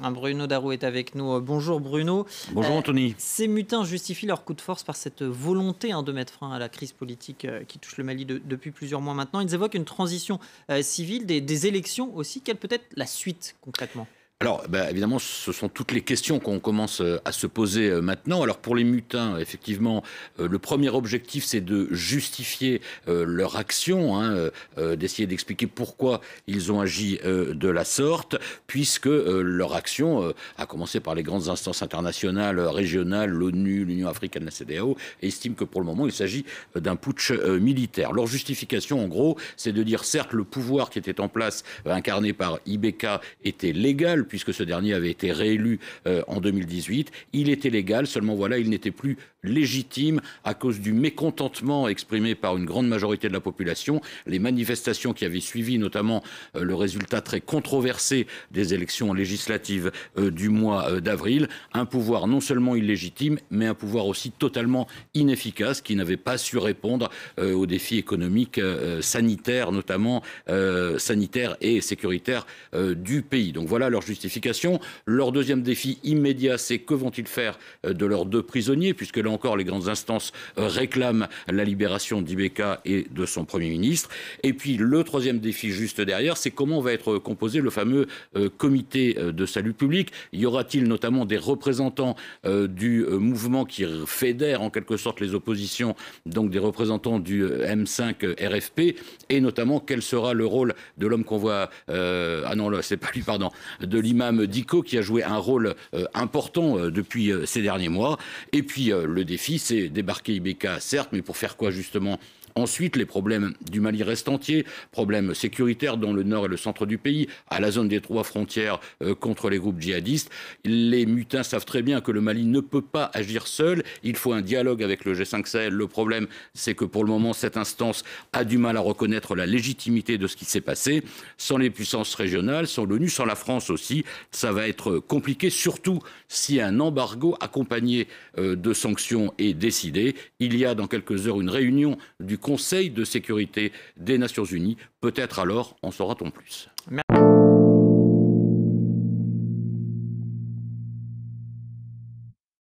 Bruno Darou est avec nous. Bonjour Bruno. Bonjour Anthony. ces mutins justifient leur coup de force par cette volonté hein, de mettre fin à la crise politique qui touche le Mali depuis plusieurs mois maintenant. Ils évoquent une transition civile, des élections aussi. Quelle peut être la suite concrètement? Alors, bah, évidemment, ce sont toutes les questions qu'on commence euh, à se poser euh, maintenant. Alors, pour les mutins, effectivement, euh, le premier objectif, c'est de justifier leur action, hein, d'essayer d'expliquer pourquoi ils ont agi de la sorte, puisque leur action a commencé par les grandes instances internationales, régionales, l'ONU, l'Union africaine, la CDAO, estime que pour le moment, il s'agit d'un putsch militaire. Leur justification, en gros, c'est de dire, certes, le pouvoir qui était en place, incarné par IBK, était légal, puisque ce dernier avait été réélu euh, en 2018. Il était légal, seulement voilà, il n'était plus légitime à cause du mécontentement exprimé par une grande majorité de la population. Les manifestations qui avaient suivi, notamment euh, le résultat très controversé des élections législatives euh, du mois d'avril, un pouvoir non seulement illégitime, mais un pouvoir aussi totalement inefficace qui n'avait pas su répondre aux défis économiques, sanitaires, notamment sanitaires et sécuritaires du pays. Donc voilà leur Leur deuxième défi immédiat, c'est que vont-ils faire euh, de leurs deux prisonniers, puisque là encore, les grandes instances euh, réclament la libération d'Ibeka et de son Premier ministre. Et puis le troisième défi juste derrière, c'est comment va être composé le fameux euh, comité de salut public. Y aura-t-il notamment des représentants du mouvement qui fédère en quelque sorte les oppositions, donc des représentants du M5 RFP, et notamment quel sera le rôle de l'homme qu'on voit, ah non, c'est pas lui, pardon, l'imam Diko qui a joué un rôle euh, important euh, depuis euh, ces derniers mois. Et puis le défi, c'est débarquer Ibeka, certes, mais pour faire quoi justement Ensuite, les problèmes du Mali restent entiers, problèmes sécuritaires dans le nord et le centre du pays, à la zone des trois frontières euh, contre les groupes djihadistes. Les mutins savent très bien que le Mali ne peut pas agir seul, il faut un dialogue avec le G5 Sahel. Le problème, c'est que pour le moment, cette instance a du mal à reconnaître la légitimité de ce qui s'est passé. Sans les puissances régionales, sans l'ONU, sans la France aussi, ça va être compliqué, surtout si un embargo accompagné euh, de sanctions est décidé. Il y a dans quelques heures une réunion du Conseil de sécurité des Nations Unies. Peut-être alors en saura-t-on plus.